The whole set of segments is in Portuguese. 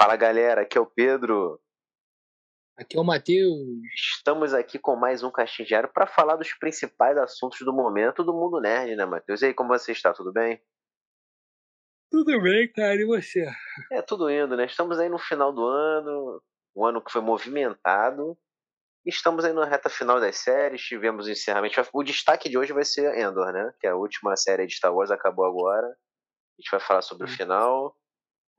Fala galera, aqui é o Pedro. Aqui é o Matheus. Estamos aqui com mais um Caixinha Diário para falar dos principais assuntos do momento do mundo nerd, né, Matheus? E aí, como você está? Tudo bem? Tudo bem, cara, e você? É, tudo indo, né? Estamos aí no final do ano, um ano que foi movimentado. Estamos aí na reta final das séries, tivemos o encerramento. O destaque de hoje vai ser Endor, né? Que é a última série de Star Wars acabou agora. A gente vai falar sobre o final.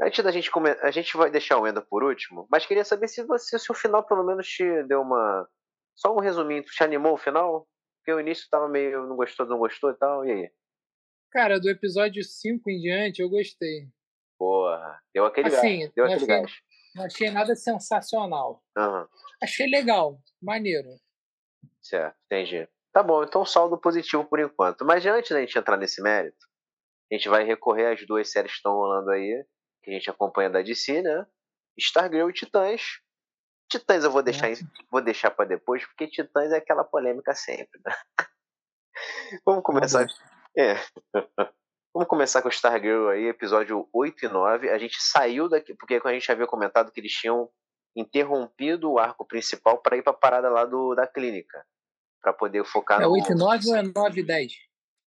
Antes da gente começar, a gente vai deixar o Enda por último, mas queria saber se você, se o final pelo menos te deu uma. Só um resuminho, te animou o final? Porque o início tava meio. não gostou, não gostou e tal, e aí? Cara, do episódio 5 em diante eu gostei. Porra, deu aquele assim, gás. Deu aquele achei, gás. Não achei nada sensacional. Uhum. Achei legal, maneiro. Certo, entendi. Tá bom, então saldo positivo por enquanto. Mas antes da gente entrar nesse mérito, a gente vai recorrer às duas séries que estão rolando aí que a gente acompanha da DC, né? Stargirl e Titãs. Titãs eu vou deixar, vou deixar para depois, porque Titãs é aquela polêmica sempre, né? Vamos começar. É. Vamos começar com o Stargirl aí, episódio 8 e 9. A gente saiu daqui, porque a gente havia comentado que eles tinham interrompido o arco principal para ir para a parada lá do, da clínica. para poder focar é no. É 8 e 9 ou é 9 e 10?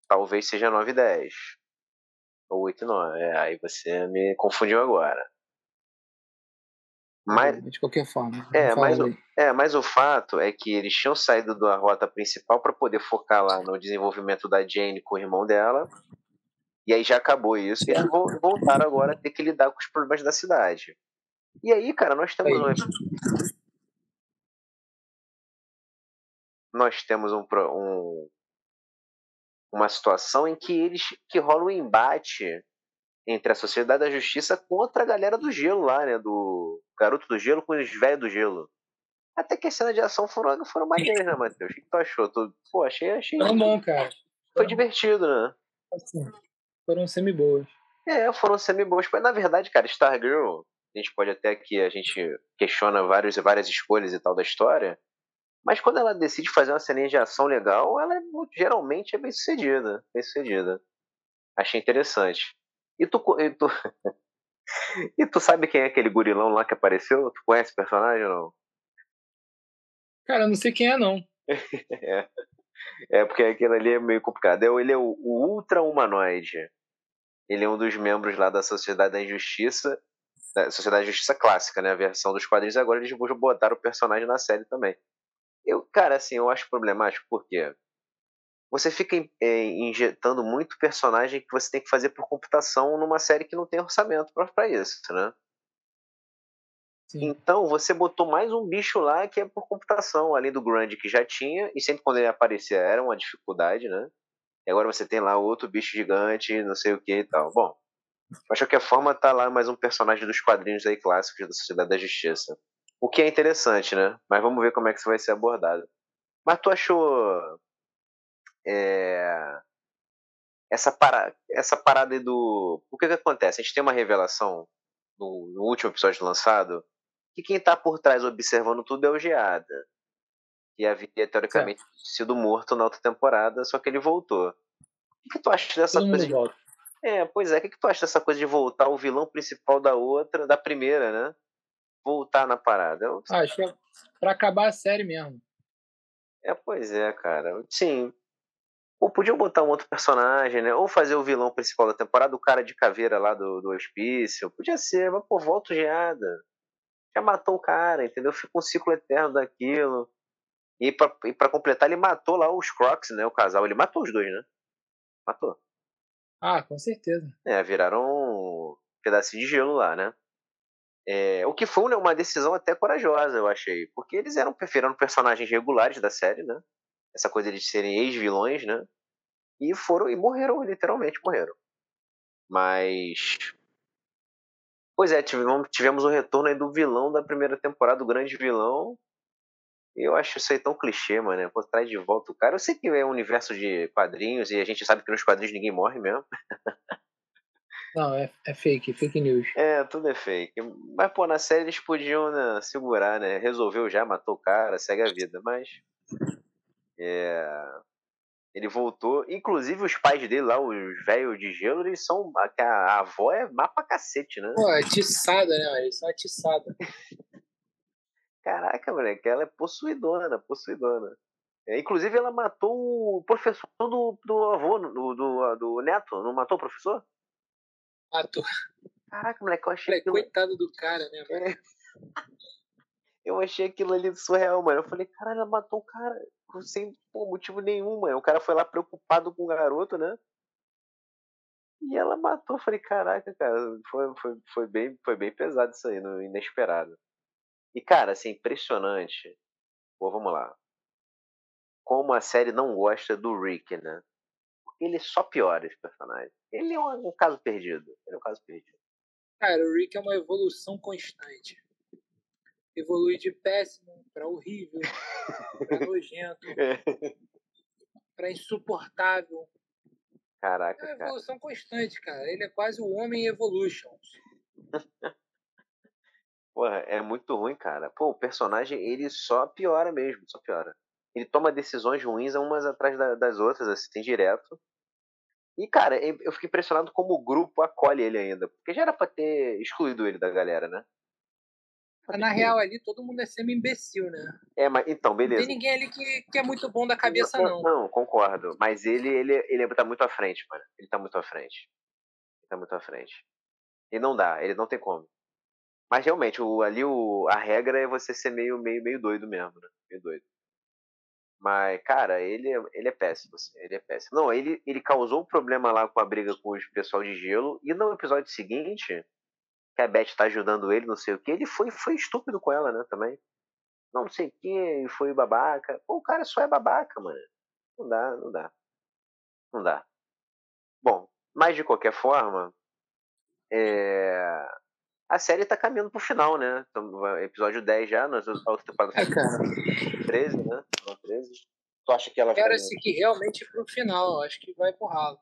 Talvez seja 9 e 10. Ou 8 e 9. É, aí você me confundiu agora. Mas, de qualquer forma. É mas, o, é, mas o fato é que eles tinham saído da rota principal para poder focar lá no desenvolvimento da Jane com o irmão dela. E aí já acabou isso. E eles voltaram agora a ter que lidar com os problemas da cidade. E aí, cara, nós temos um. Nós temos um, um, uma situação em que eles que rola um embate entre a Sociedade da Justiça contra a galera do gelo lá, né? Do garoto do gelo com os velhos do gelo. Até que as cenas de ação foram, foram maneiras, né, Matheus? O que tu achou? Tu, pô, achei, achei. Foi bom, cara. Foi divertido, né? Assim, foram semi-boas. É, foram semi-boas. Mas, na verdade, cara, Stargirl, a gente pode até que a gente questiona vários, várias escolhas e tal da história, mas quando ela decide fazer uma ceninha de ação legal, ela é, geralmente é bem sucedida. Bem sucedida. Achei interessante. E tu, e tu, e tu sabe quem é aquele gurilão lá que apareceu? Tu conhece o personagem ou não? Cara, eu não sei quem é, não. é. é, porque aquele ali é meio complicado. É ele é o, o Ultra Humanoide. Ele é um dos membros lá da Sociedade da Injustiça. Da Sociedade da Justiça Clássica, né? A versão dos quadrinhos. Agora eles botaram o personagem na série também. Eu, cara, assim, eu acho problemático porque você fica é, injetando muito personagem que você tem que fazer por computação numa série que não tem orçamento para isso, né? Sim. Então você botou mais um bicho lá que é por computação, além do Grande que já tinha, e sempre quando ele aparecia era uma dificuldade, né? E agora você tem lá outro bicho gigante, não sei o que e tal. Bom, mas de qualquer forma tá lá mais um personagem dos quadrinhos aí clássicos da Sociedade da Justiça. O que é interessante, né? Mas vamos ver como é que isso vai ser abordado. Mas tu achou é, essa, para, essa parada do. O que, que acontece? A gente tem uma revelação no, no último episódio lançado que quem está por trás observando tudo é o Geada. Que havia teoricamente certo. sido morto na outra temporada, só que ele voltou. O que, que tu acha dessa Todo coisa? De... É, pois é, o que, que tu acha dessa coisa de voltar o vilão principal da outra, da primeira, né? Voltar na parada. Eu... Ah, acho que é pra acabar a série mesmo. É, pois é, cara. Sim. Ou podiam botar um outro personagem, né? Ou fazer o vilão principal da temporada, o cara de caveira lá do, do hospício. Podia ser, mas pô, volta o geada. Já matou o cara, entendeu? Fica um ciclo eterno daquilo. E pra, e pra completar, ele matou lá os Crocs, né? O casal. Ele matou os dois, né? Matou. Ah, com certeza. É, viraram um pedacinho de gelo lá, né? É, o que foi uma decisão até corajosa, eu achei. Porque eles eram preferindo personagens regulares da série, né? Essa coisa de serem ex-vilões, né? E foram e morreram, literalmente morreram. Mas. Pois é, tivemos, tivemos o retorno aí do vilão da primeira temporada, do grande vilão. Eu acho isso aí tão clichê, mano. Pô, traz de volta o cara. Eu sei que é um universo de quadrinhos e a gente sabe que nos quadrinhos ninguém morre mesmo. Não, é, é fake, fake news. É, tudo é fake. Mas, pô, na série eles podiam né, segurar, né? Resolveu já, matou o cara, segue a vida. Mas. É. Ele voltou. Inclusive, os pais dele lá, os velhos de gelo, eles são. A, avó é má pra cacete, né? Pô, é atiçada, né? Eles são atiçada. Caraca, moleque, ela é possuidona, possuidona. É, inclusive, ela matou o professor do, do avô, do, do, do neto. Não matou o professor? Matou. Caraca, moleque, eu achei. Moleque, Coitado do cara, né, mano? É. Eu achei aquilo ali surreal, mano. Eu falei, caralho, ela matou o cara sem pô, motivo nenhum, mano. O cara foi lá preocupado com o garoto, né? E ela matou. Eu falei, caraca, cara, foi, foi, foi, bem, foi bem pesado isso aí, no inesperado. E, cara, assim, impressionante. Pô, vamos lá. Como a série não gosta do Rick, né? Porque ele só piora esse personagem. Ele é um, um caso perdido. Ele é um caso perdido. Cara, o Rick é uma evolução constante. Evolui de péssimo para horrível, pra nojento, pra insuportável. Caraca, É uma cara. evolução constante, cara. Ele é quase o homem evolution. Porra, é muito ruim, cara. Pô, o personagem, ele só piora mesmo, só piora. Ele toma decisões ruins umas atrás da- das outras, assim, direto. E, cara, eu fiquei impressionado como o grupo acolhe ele ainda. Porque já era pra ter excluído ele da galera, né? Mas, Na real, ali todo mundo é semi-imbecil, né? É, mas então, Não tem beleza. ninguém ali que, que é muito bom da cabeça, não. Não, concordo. Mas ele, ele, ele tá muito à frente, mano. Ele tá muito à frente. Ele tá muito à frente. E não dá, ele não tem como. Mas realmente, o, ali o, a regra é você ser meio, meio, meio doido mesmo, né? Meio doido. Mas, cara, ele, é- ele é péssimo, assim, ele é péssimo. Não, ele, ele causou um problema lá com a briga com os pessoal de gelo, e no episódio seguinte, que a Beth tá ajudando ele, não sei o que, ele foi, foi estúpido com ela, né, também. Não, não sei o que, foi babaca. Pô, o cara só é babaca, mano. Não dá, não dá. Não dá. Bom, mas de qualquer forma, é... a série tá caminhando pro final, né? Então, episódio 10 já, nós a outra temporada É, foi cara. 13, né? Não, 13. Tu acha que ela vai. Espera-se que realmente pro final. Acho que vai pro ralo.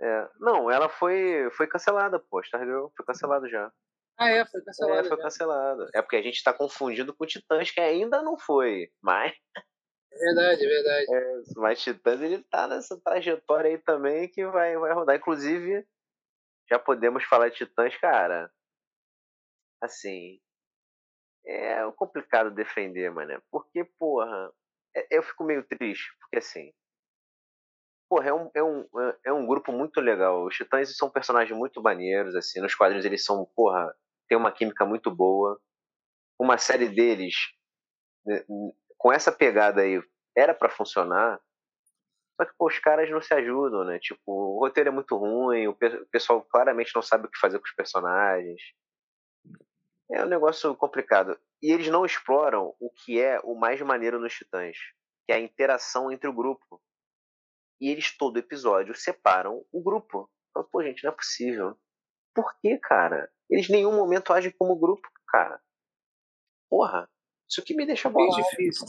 É, não, ela foi, foi cancelada, pô. Stargirl foi cancelada já. Ah, é, foi cancelado. É, foi já. cancelada. É porque a gente tá confundindo com Titãs, que ainda não foi. Mas, É verdade, é verdade. mas Titãs, ele tá nessa trajetória aí também que vai, vai rodar. Inclusive, já podemos falar de Titãs, cara. Assim. É complicado defender, mano. Porque, porra. é- Eu fico meio triste, porque assim. Porra, é um, é, um, é um grupo muito legal. Os Titãs são personagens muito maneiros, assim. Nos quadrinhos eles são, porra, tem uma química muito boa. Uma série deles, né, com essa pegada aí, era pra funcionar. Só que, pô, os caras não se ajudam, né? Tipo, o roteiro é muito ruim, o pessoal claramente não sabe o que fazer com os personagens. É um negócio complicado. E eles não exploram o que é o mais maneiro nos Titãs, que é a interação entre o grupo. E eles, todo episódio, separam o grupo. Fala, Pô, gente, não é possível. Por que, cara? Eles em nenhum momento agem como grupo, cara. Porra, isso que me deixa Bem bolado. difícil.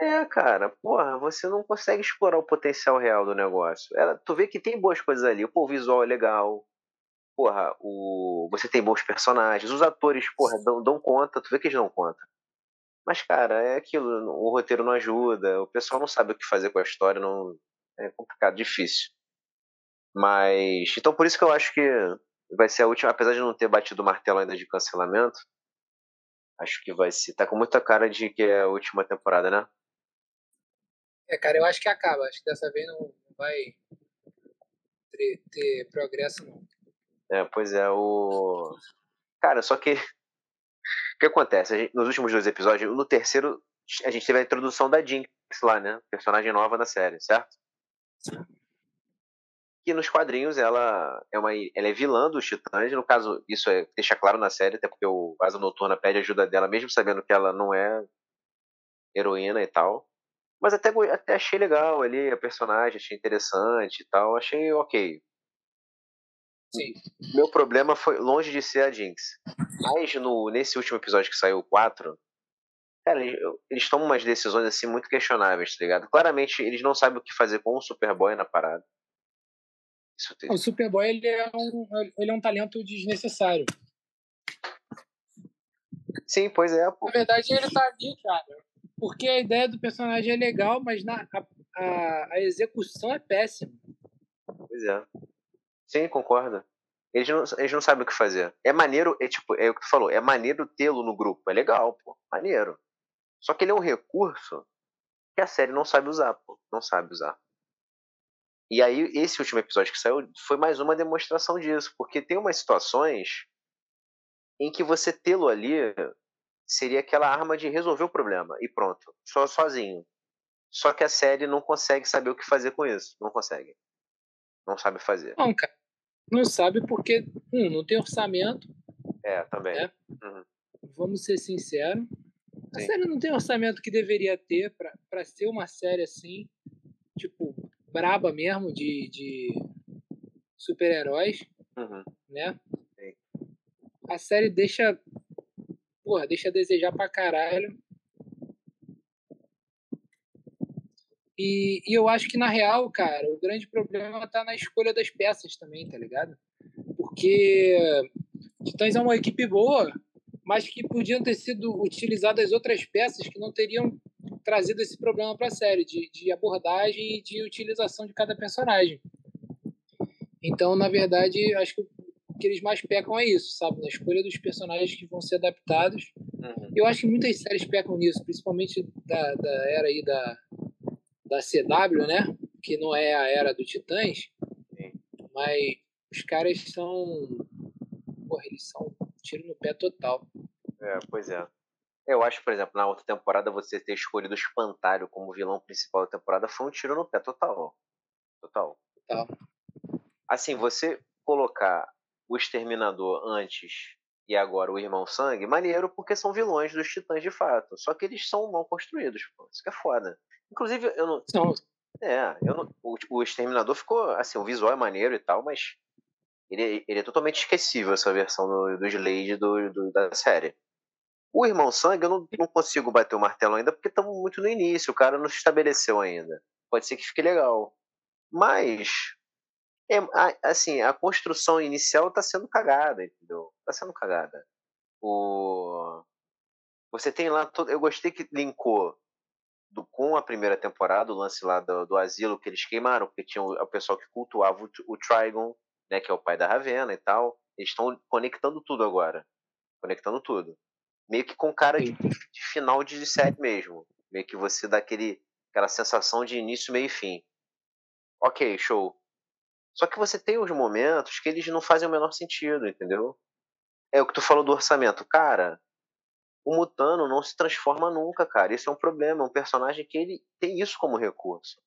É, cara, porra, você não consegue explorar o potencial real do negócio. Ela, tu vê que tem boas coisas ali. Pô, o visual é legal. Porra, o, você tem bons personagens. Os atores, porra, dão, dão conta. Tu vê que eles dão conta. Mas, cara, é aquilo. O roteiro não ajuda. O pessoal não sabe o que fazer com a história. Não, é complicado, difícil. Mas. Então, por isso que eu acho que vai ser a última. Apesar de não ter batido o martelo ainda de cancelamento. Acho que vai ser. Tá com muita cara de que é a última temporada, né? É, cara, eu acho que acaba. Acho que dessa vez não vai ter, ter progresso, não. É, pois é, o. Cara, só que. O que acontece? Gente- nos últimos dois episódios, no terceiro, a gente teve a introdução da Jinx lá, né? Personagem nova da série, certo? Que nos quadrinhos ela é uma ela é vilã dos Titãs, no caso, isso é, deixa claro na série, até porque o Asa Noturna pede ajuda dela, mesmo sabendo que ela não é heroína e tal. Mas até, até achei legal ali a personagem, achei interessante e tal, achei ok. Sim. Meu problema foi longe de ser a Jinx. Mas no, nesse último episódio que saiu o 4, cara, eles, eles tomam umas decisões assim muito questionáveis, tá ligado? Claramente eles não sabem o que fazer com o Superboy na parada. Isso tem- O Superboy ele é, um, ele é um talento desnecessário. Sim, pois é, pô. Na verdade, ele tá ali, cara. Porque a ideia do personagem é legal, mas na, a- a, a execução é péssima. Pois é. Sim, concordo. Eles não, eles não sabem o que fazer. É maneiro, é tipo, é o que tu falou, é maneiro tê-lo no grupo. É legal, pô. Maneiro. Só que ele é um recurso que a série não sabe usar, pô. Não sabe usar. E aí, esse último episódio que saiu foi mais uma demonstração disso, porque tem umas situações em que você tê-lo ali seria aquela arma de resolver o problema e pronto, só sozinho. Só que a série não consegue saber o que fazer com isso, não consegue. Não sabe fazer. Não, cara. Não sabe porque, um, não tem orçamento. É, também. Né? Uhum. Vamos ser sinceros. A Sim. série não tem orçamento que deveria ter para ser uma série assim, tipo, braba mesmo, de, de super-heróis, uhum. né? Sim. A série deixa, porra, deixa a desejar pra caralho. E, e eu acho que, na real, cara, o grande problema tá na escolha das peças também, tá ligado? Porque Titãs é uma equipe boa, mas que podiam ter sido utilizadas outras peças que não teriam trazido esse problema para a série, de, de abordagem e de utilização de cada personagem. Então, na verdade, acho que o que eles mais pecam é isso, sabe? Na escolha dos personagens que vão ser adaptados. Uhum. Eu acho que muitas séries pecam nisso, principalmente da, da era aí da, da CW, né? Que não é a era do Titãs. Mas os caras são. Porra, eles são um tiro no pé total. É, pois é. Eu acho, por exemplo, na outra temporada você ter escolhido o Espantalho como vilão principal da temporada foi um tiro no pé total. Total. Total. Assim, você colocar o Exterminador antes e agora o Irmão Sangue, maneiro porque são vilões dos Titãs de fato. Só que eles são mal construídos, pô. Isso que é foda. Inclusive, eu não. São. É, eu não, o, o Exterminador ficou. Assim, o visual é maneiro e tal, mas. Ele, ele é totalmente esquecível, essa versão do, do Slade do, do, da série. O Irmão Sangue, eu não, não consigo bater o martelo ainda porque estamos muito no início, o cara não se estabeleceu ainda. Pode ser que fique legal. Mas, é, assim, a construção inicial está sendo cagada, entendeu? Está sendo cagada. O... Você tem lá. Todo... Eu gostei que linkou do, com a primeira temporada, o lance lá do, do asilo que eles queimaram, porque tinha o, o pessoal que cultuava o, o Trigon, né, que é o pai da Ravena e tal. Eles estão conectando tudo agora. Conectando tudo meio que com cara de, de, final de série mesmo. Meio que você dá aquele, aquela sensação de início, meio e fim. Ok, show. Só que você tem os momentos que eles não fazem o menor sentido, entendeu? É o que tu falou do orçamento. Cara, o Mutano não se transforma nunca, cara. Isso é um problema. É um personagem que ele tem isso como recurso.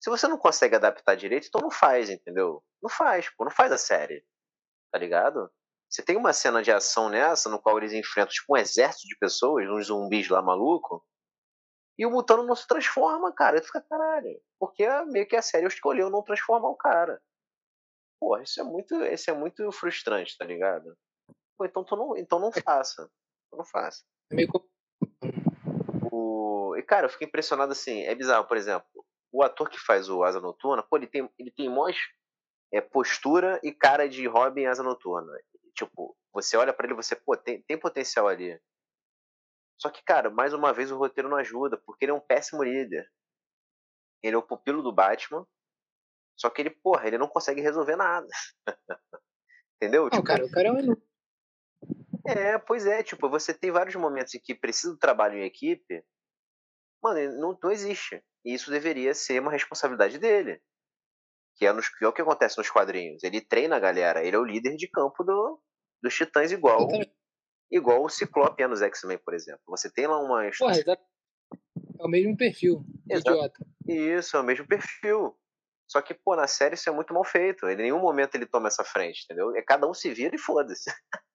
Se você não consegue adaptar direito, então não faz, entendeu? Não faz, pô. Não faz a série. Tá ligado? Você tem uma cena de ação nessa, no qual eles enfrentam tipo, um exército de pessoas, uns zumbis lá maluco, e o Mutano não se transforma, cara. Ele fica caralho. Porque meio que a série escolheu não transformar o cara. Porra, isso é muito, isso é muito frustrante, tá ligado? Pô, então, não, então não faça. Não faça. É meio... o... E, cara, eu fiquei impressionado assim. É bizarro, por exemplo, o ator que faz o Asa Noturna, pô, ele tem, ele tem mais é, postura e cara de Robin Asa Noturna. Tipo, você olha para ele você, pô, tem, tem potencial ali. Só que, cara, mais uma vez o roteiro não ajuda, porque ele é um péssimo líder. Ele é o pupilo do Batman. Só que ele, porra, ele não consegue resolver nada. Entendeu? Não, tipo, cara, o cara é um É, pois é, tipo, você tem vários momentos em que precisa do trabalho em equipe. Mano, não, não existe. E isso deveria ser uma responsabilidade dele. Que é, nos, que é o que acontece nos quadrinhos. Ele treina a galera, ele é o líder de campo do, dos titãs igual igual o Ciclope é nos X-Men, por exemplo. Você tem lá uma. Porra, é o mesmo perfil. Exato. Idiota. Isso, é o mesmo perfil. Só que, pô, na série isso é muito mal feito. Em nenhum momento ele toma essa frente, entendeu? É cada um se vira e foda-se.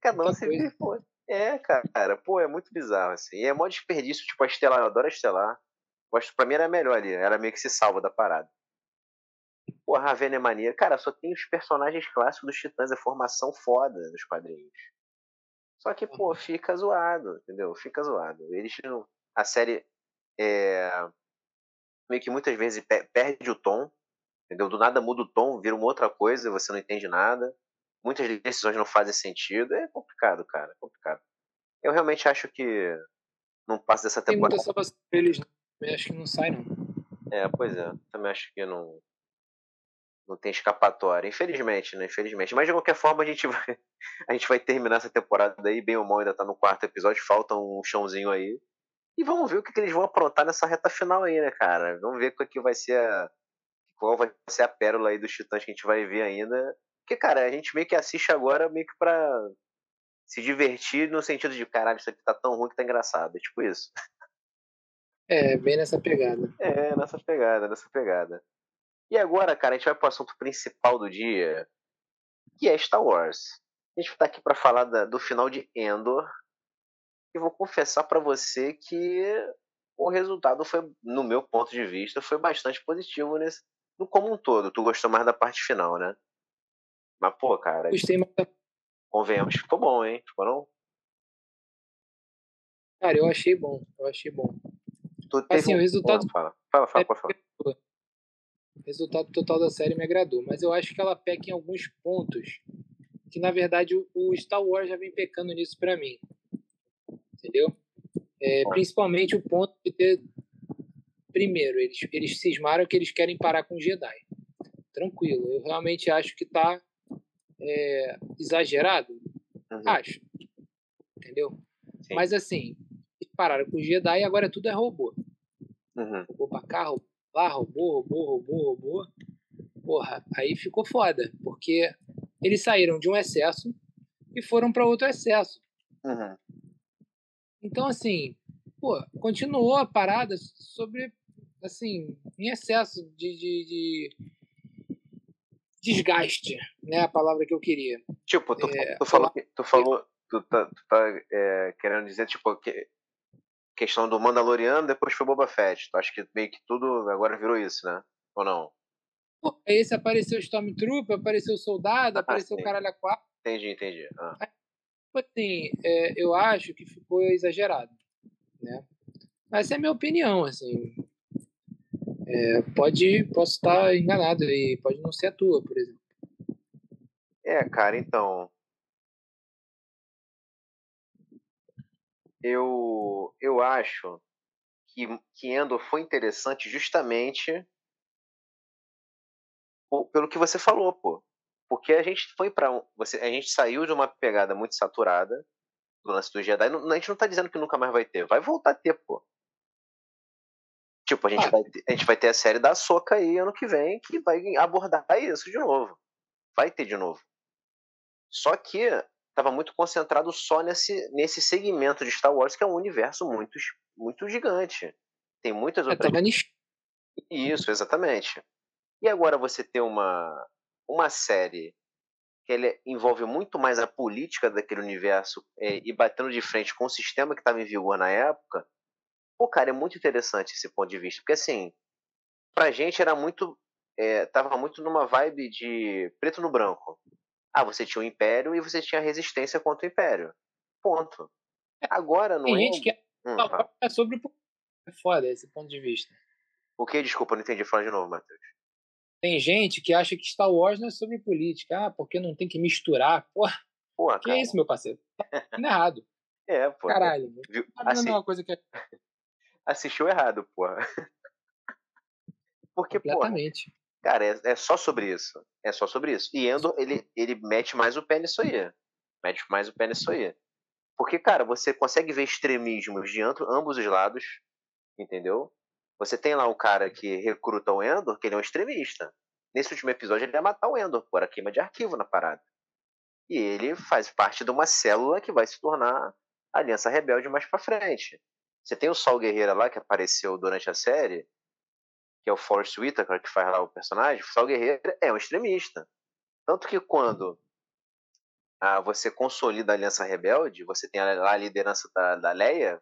cada um se vira foda-se. É, cara, pô, é muito bizarro, assim. E é mó desperdício, tipo, a Estelar, eu adoro a Estelar. Gosto, pra mim era melhor ali, ela meio que se salva da parada. Pô, a Ravena é maneira. Cara, só tem os personagens clássicos dos Titãs, é formação foda nos quadrinhos. Só que, pô, fica zoado, entendeu? Fica zoado. Eles não. A série é, meio que muitas vezes perde o tom, entendeu? Do nada muda o tom, vira uma outra coisa, você não entende nada. Muitas decisões não fazem sentido. É complicado, cara, é complicado. Eu realmente acho que não passa dessa temporada. Tem muita salvação deles, né? Eu acho que não sai, não. É, pois é. Também acho que não. Não tem escapatória. Infelizmente, né? Infelizmente. Mas de qualquer forma, a gente vai, a gente vai terminar essa temporada aí. Bem ou mal, ainda tá no quarto episódio. Falta um chãozinho aí. E vamos ver o que, que eles vão aprontar nessa reta final aí, né, cara? Vamos ver qual que vai ser a. Qual vai ser a pérola aí dos titãs que a gente vai ver ainda. Porque, cara, a gente meio que assiste agora meio que pra se divertir no sentido de, caralho, isso aqui tá tão ruim que tá engraçado. É tipo isso. É, bem nessa pegada. É, nessa pegada, nessa pegada. E agora, cara, a gente vai pro assunto principal do dia, que é Star Wars. A gente tá aqui para falar da, do final de Endor. E vou confessar para você que o resultado foi, no meu ponto de vista, foi bastante positivo nesse, no como um todo. Tu gostou mais da parte final, né? Mas, pô, cara. Gostei mais da... Convenhamos ficou bom, hein? Ficou não? Cara, eu achei bom. Eu achei bom. Assim, o resultado. Fala, fala, fala, pode falar. O resultado total da série me agradou, mas eu acho que ela peca em alguns pontos que, na verdade, o Star Wars já vem pecando nisso para mim. Entendeu? É, principalmente o ponto de ter. Primeiro, eles, eles cismaram que eles querem parar com o Jedi. Tranquilo, eu realmente acho que tá é, exagerado. Uhum. Acho. Entendeu? Sim. Mas assim, pararam com o Jedi e agora tudo é robô. Uhum. Robô pra cá, robô lá, robô, robô, robô, robô. Porra, aí ficou foda, porque eles saíram de um excesso e foram para outro excesso. Uhum. Então, assim, pô, continuou a parada sobre, assim, em excesso de, de, de desgaste, né? A palavra que eu queria. Tipo, tu, é, tu falou, tu falou, tu tá, tu tá é, querendo dizer, tipo, que questão do Mandaloriano, depois foi Boba Fett. Tu acha que meio que tudo agora virou isso, né? Ou não? Esse apareceu o Stormtrooper, apareceu o Soldado, ah, apareceu sim. o Caralho 4. Entendi, entendi. Ah. Tipo assim, é, eu acho que ficou exagerado, né? Mas essa é a minha opinião, assim. É, pode, posso estar enganado aí, pode não ser a tua, por exemplo. É, cara, então, eu, eu acho que, que Endor foi interessante justamente pelo que você falou, pô. Porque a gente foi para você, a gente saiu de uma pegada muito saturada do lance do Jedi. a gente não tá dizendo que nunca mais vai ter, vai voltar a ter, pô. Tipo, a gente, ah. vai, a gente vai ter a série da Soca aí ano que vem que vai abordar isso de novo. Vai ter de novo. Só que estava muito concentrado só nesse, nesse segmento de Star Wars, que é um universo muito, muito gigante. Tem muitas é, outras. É, Isso, exatamente. E agora você ter uma, uma série que ele envolve muito mais a política daquele universo é, e batendo de frente com o sistema que estava em vigor na época, pô, cara, é muito interessante esse ponto de vista. Porque, assim, pra gente era muito. É, tava muito numa vibe de preto no branco. Ah, você tinha o Império e você tinha a resistência contra o Império. Ponto. Agora não Tem é. gente que é, hum, é sobre o. É foda esse ponto de vista. O que? Desculpa, não entendi. Fala de novo, Matheus. Tem gente que acha que Star Wars não é sobre política. Ah, porque não tem que misturar. Porra. Porra, que é isso, meu parceiro? Tá errado. É, pô. Caralho. Viu? Tá Assi... uma coisa que é... Assistiu errado, porra. Porque, Completamente. Porra, Cara, é, é, só sobre isso. É só sobre isso. E Endo, ele, ele mete mais o pé nisso aí. Mete mais o pé nisso aí. Porque, cara, você consegue ver extremismos de ambos os lados, entendeu? Você tem lá o cara que recruta o Endor, que ele é um extremista. Nesse último episódio ele ia matar o Endor, por a queima de arquivo na parada. E ele faz parte de uma célula que vai se tornar a Aliança Rebelde mais pra frente. Você tem o Sol Guerreira lá, que apareceu durante a série, que é o Forrest Whitaker, que faz lá o personagem, o Sal Guerreiro é um extremista. Tanto que quando ah, você consolida a Aliança Rebelde, você tem lá a liderança da, da Leia,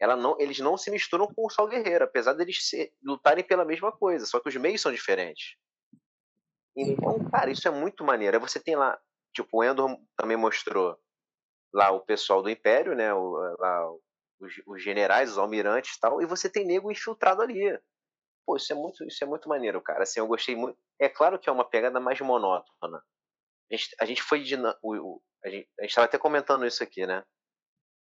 ela não, eles não se misturam com o Sal Guerreiro, apesar deles se, lutarem pela mesma coisa, só que os meios são diferentes. Então, cara, isso é muito maneiro. Você tem lá, tipo, o Endor também mostrou lá o pessoal do Império, né, o, lá, os, os generais, os almirantes e tal, e você tem nego infiltrado ali. Pô, isso é muito, isso é muito maneiro, cara. Assim, eu gostei muito. É claro que é uma pegada mais monótona. A gente, a gente foi. O, o, a gente estava até comentando isso aqui, né?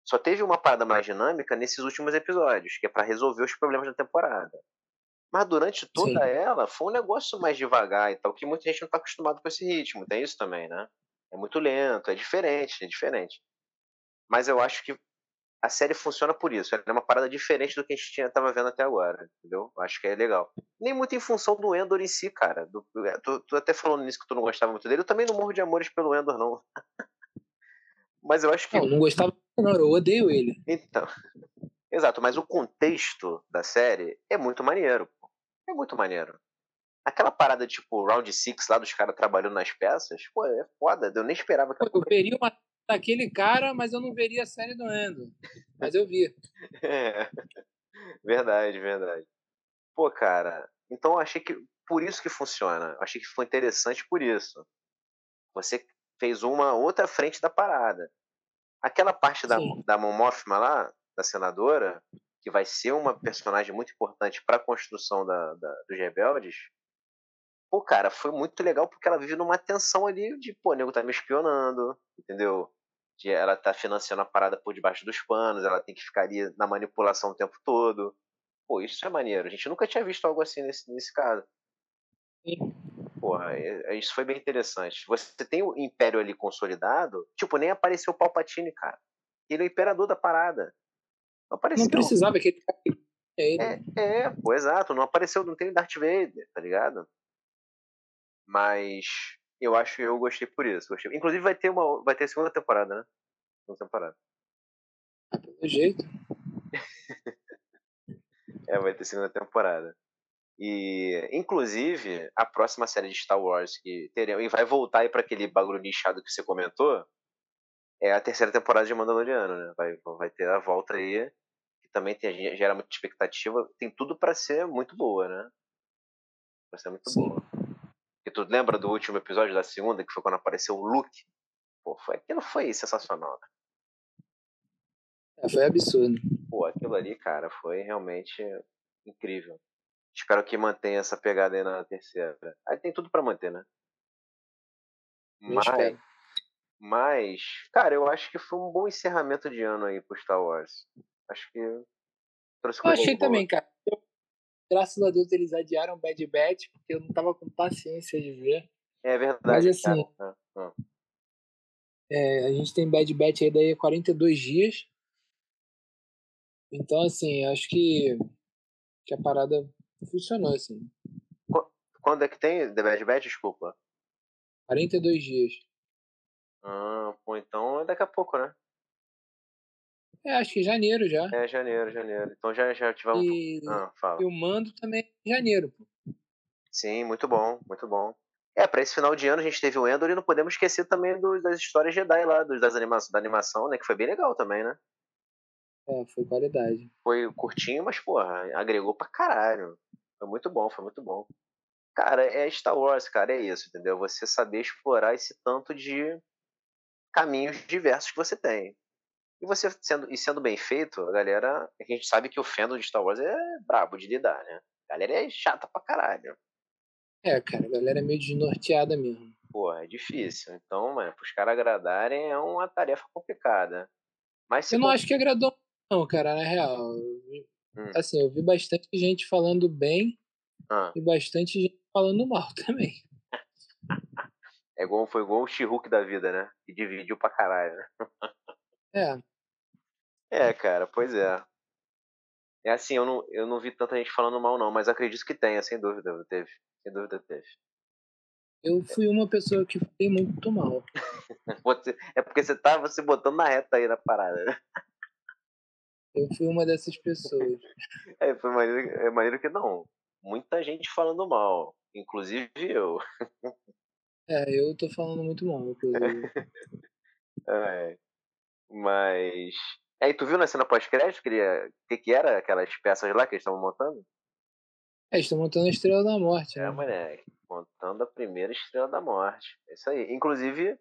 Só teve uma parada mais dinâmica nesses últimos episódios, que é para resolver os problemas da temporada. Mas durante toda Sim. ela foi um negócio mais devagar e tal, que muita gente não tá acostumado com esse ritmo. Tem isso também, né? É muito lento, é diferente, é diferente. Mas eu acho que a série funciona por isso. Ela é uma parada diferente do que a gente tinha, tava vendo até agora, entendeu? Acho que é legal. Nem muito em função do Endor em si, cara. Do, é, tu, tu, até falou nisso que tu não gostava muito dele. Eu também não morro de amores pelo Endor, não. mas eu acho que. Não, não gostava, não. Eu odeio ele. Então. Exato, mas o contexto da série é muito maneiro. Pô. É muito maneiro. Aquela parada tipo Round Six lá dos caras trabalhando nas peças, pô, é foda. Eu nem esperava que. Eu veria uma daquele cara, mas eu não veria a série do Endo. Mas eu vi. é. Verdade, verdade. Pô, cara, então eu achei que por isso que funciona. Eu achei que foi interessante por isso. Você fez uma outra frente da parada. Aquela parte da, da Momófima lá, da senadora, que vai ser uma personagem muito importante para a construção da, da, dos rebeldes, pô, cara, foi muito legal porque ela vive numa tensão ali de, pô, o nego tá me espionando, entendeu? De ela tá financiando a parada por debaixo dos panos, ela tem que ficar ali na manipulação o tempo todo. Pô, isso é maneiro. A gente nunca tinha visto algo assim nesse, nesse caso. Sim. Porra, é, é, isso foi bem interessante. Você tem o Império ali consolidado, tipo, nem apareceu o Palpatine, cara. Ele é o imperador da parada. Não apareceu. Não precisava que ele. É, é, pô, exato. Não apareceu, não tem Darth Vader, tá ligado? Mas eu acho que eu gostei por isso. Gostei. Inclusive vai ter uma vai ter segunda temporada, né? Segunda temporada. Do jeito. é, vai ter segunda temporada. E, inclusive, a próxima série de Star Wars que teremos, e vai voltar aí para aquele bagulho nichado que você comentou, é a terceira temporada de Mandaloriano, né? Vai, vai ter a volta aí, que também tem, gera muita expectativa, tem tudo para ser muito boa, né? Vai ser muito Sim. boa. E tu lembra do último episódio da segunda, que foi quando apareceu o Luke? Pô, foi, aquilo foi sensacional. Né? É, foi absurdo. Pô, aquilo ali, cara, foi realmente incrível. Espero que mantenha essa pegada aí na terceira. Aí tem tudo para manter, né? Mas, mas, cara, eu acho que foi um bom encerramento de ano aí pro Star Wars. Acho que trouxe Eu achei boa. também, cara graças a Deus eles adiaram Bad Batch, porque eu não tava com paciência de ver. É verdade. Mas assim, ah, ah. É, a gente tem Bad Batch aí daí 42 dias. Então, assim, acho que, que a parada funcionou, assim. Quando é que tem The Bad Batch, desculpa? 42 dias. Ah, pô, então é daqui a pouco, né? É, acho que janeiro já. É, janeiro, janeiro. Então já, já tivemos. E, ah, fala. e o mando também em janeiro, pô. Sim, muito bom, muito bom. É, pra esse final de ano a gente teve o Endor e não podemos esquecer também do, das histórias Jedi lá, dos, das anima da animação, né? Que foi bem legal também, né? É, foi qualidade. Foi curtinho, mas, porra, agregou pra caralho. Foi muito bom, foi muito bom. Cara, é Star Wars, cara, é isso, entendeu? Você saber explorar esse tanto de caminhos diversos que você tem. E você sendo, e sendo bem feito, a galera. A gente sabe que o fandom de Star Wars é brabo de lidar, né? A galera é chata pra caralho. É, cara, a galera é meio desnorteada mesmo. Pô, é difícil. Então, mano, pros caras agradarem é uma tarefa complicada. Mas eu não acho que agradou, não, cara, na real. Hum. Assim, eu vi bastante gente falando bem ah. e bastante gente falando mal também. É igual, foi igual o She-Hulk da vida, né? Que dividiu pra caralho. É. É, cara, pois é. É assim, eu não, eu não vi tanta gente falando mal, não, mas acredito que tenha, sem dúvida, teve. Sem dúvida teve. Eu fui uma pessoa que fiquei muito mal. É porque você tava se botando na reta aí na parada. Né? Eu fui uma dessas pessoas. É, foi maneiro, é maneiro que não. Muita gente falando mal, inclusive eu. É, eu tô falando muito mal, inclusive. É. Mas. Aí, tu viu na cena pós-crédito que, o que, que era aquelas peças lá que eles estavam montando? É, eles estão montando a Estrela da Morte. É, né? moleque. Montando a primeira Estrela da Morte. É isso aí. Inclusive,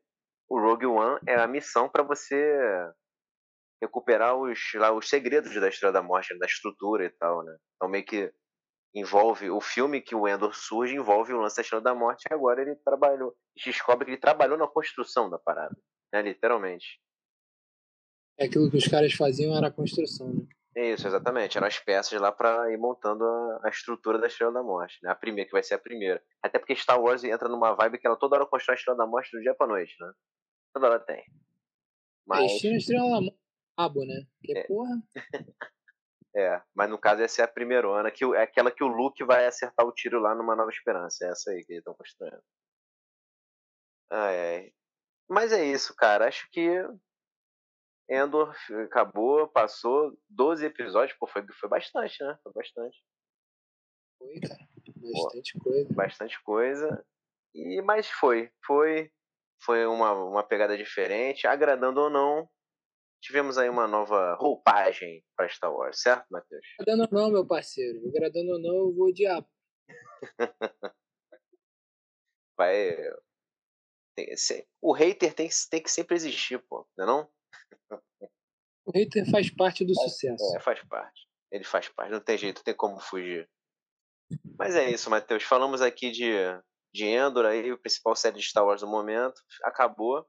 o Rogue One é a missão para você recuperar os, lá, os segredos da Estrela da Morte, da estrutura e tal, né? Então, meio que envolve o filme que o Endor surge envolve o lance da Estrela da Morte e agora ele trabalhou. Descobre que ele trabalhou na construção da parada, né? Literalmente. É aquilo que os caras faziam era a construção, né? Isso, exatamente. Eram as peças lá para ir montando a, a, estrutura da Estrela da Morte, né? A primeira, que vai ser a primeira. Até porque Star Wars entra numa vibe que ela toda hora constrói a Estrela da Morte do dia pra noite, né? Toda hora tem. Mas... É, Estrela da Morte rabo, né? Que é. porra... é, mas no caso essa é a primeira Ana, que é aquela que o Luke vai acertar o tiro lá numa Nova Esperança. É essa aí que eles estão construindo. Ai, ai. Mas é isso, cara. Acho que Endor acabou, passou 12 episódios, pô, foi, foi bastante, né? Foi bastante. Foi, cara. Bastante pô, coisa. Bastante coisa. E, mas foi. Foi. Foi uma, uma pegada diferente. Agradando ou não, tivemos aí uma nova roupagem para Star Wars, certo, Matheus? Agradando ou não, meu parceiro. Agradando ou não, eu vou odiar. Vai. Tem, o hater tem, tem que sempre existir, pô, não é não? O hater faz parte do sucesso. É, faz parte. Ele faz parte, não tem jeito, não tem como fugir. Mas é isso, Matheus. Falamos aqui de, de Endor, aí, o principal série de Star Wars do momento. Acabou.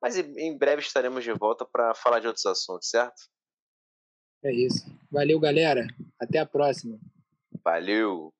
Mas em breve estaremos de volta para falar de outros assuntos, certo? É isso. Valeu, galera. Até a próxima. Valeu.